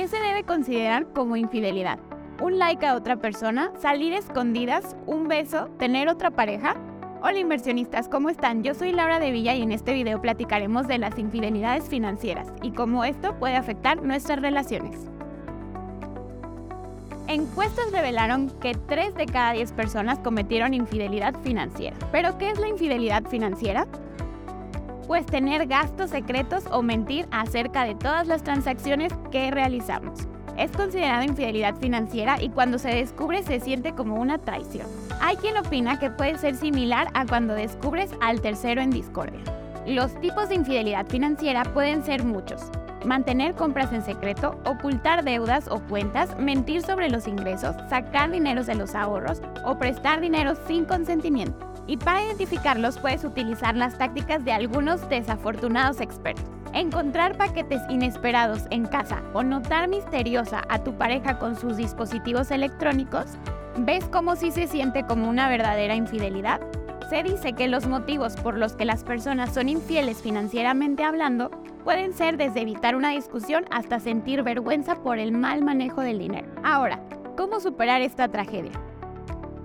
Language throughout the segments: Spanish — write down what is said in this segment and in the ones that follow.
¿qué se debe considerar como infidelidad? ¿Un like a otra persona? ¿Salir escondidas? ¿Un beso? ¿Tener otra pareja? Hola inversionistas, ¿cómo están? Yo soy Laura de Villa y en este video platicaremos de las infidelidades financieras y cómo esto puede afectar nuestras relaciones. Encuestas revelaron que 3 de cada 10 personas cometieron infidelidad financiera. ¿Pero qué es la infidelidad financiera? Pues tener gastos secretos o mentir acerca de todas las transacciones que realizamos. Es considerado infidelidad financiera y cuando se descubre se siente como una traición. Hay quien opina que puede ser similar a cuando descubres al tercero en discordia. Los tipos de infidelidad financiera pueden ser muchos. Mantener compras en secreto, ocultar deudas o cuentas, mentir sobre los ingresos, sacar dinero de los ahorros o prestar dinero sin consentimiento. Y para identificarlos puedes utilizar las tácticas de algunos desafortunados expertos. Encontrar paquetes inesperados en casa o notar misteriosa a tu pareja con sus dispositivos electrónicos, ¿ves cómo sí se siente como una verdadera infidelidad? Se dice que los motivos por los que las personas son infieles financieramente hablando pueden ser desde evitar una discusión hasta sentir vergüenza por el mal manejo del dinero. Ahora, ¿cómo superar esta tragedia?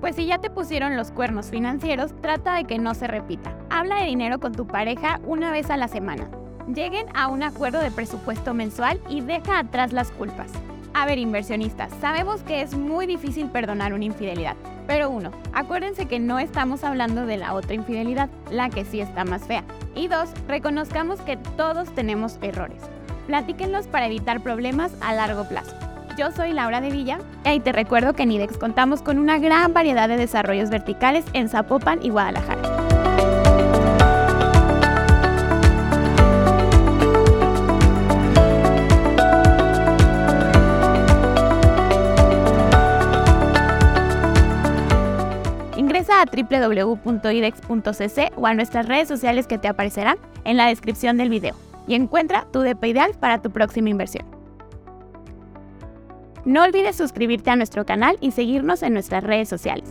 Pues si ya te pusieron los cuernos financieros, trata de que no se repita. Habla de dinero con tu pareja una vez a la semana. Lleguen a un acuerdo de presupuesto mensual y deja atrás las culpas. A ver, inversionistas, sabemos que es muy difícil perdonar una infidelidad, pero uno, acuérdense que no estamos hablando de la otra infidelidad, la que sí está más fea. Y dos, reconozcamos que todos tenemos errores. Platíquenlos para evitar problemas a largo plazo. Yo soy Laura de Villa y te recuerdo que en IDEX contamos con una gran variedad de desarrollos verticales en Zapopan y Guadalajara. Ingresa a www.idex.cc o a nuestras redes sociales que te aparecerán en la descripción del video y encuentra tu DP ideal para tu próxima inversión. No olvides suscribirte a nuestro canal y seguirnos en nuestras redes sociales.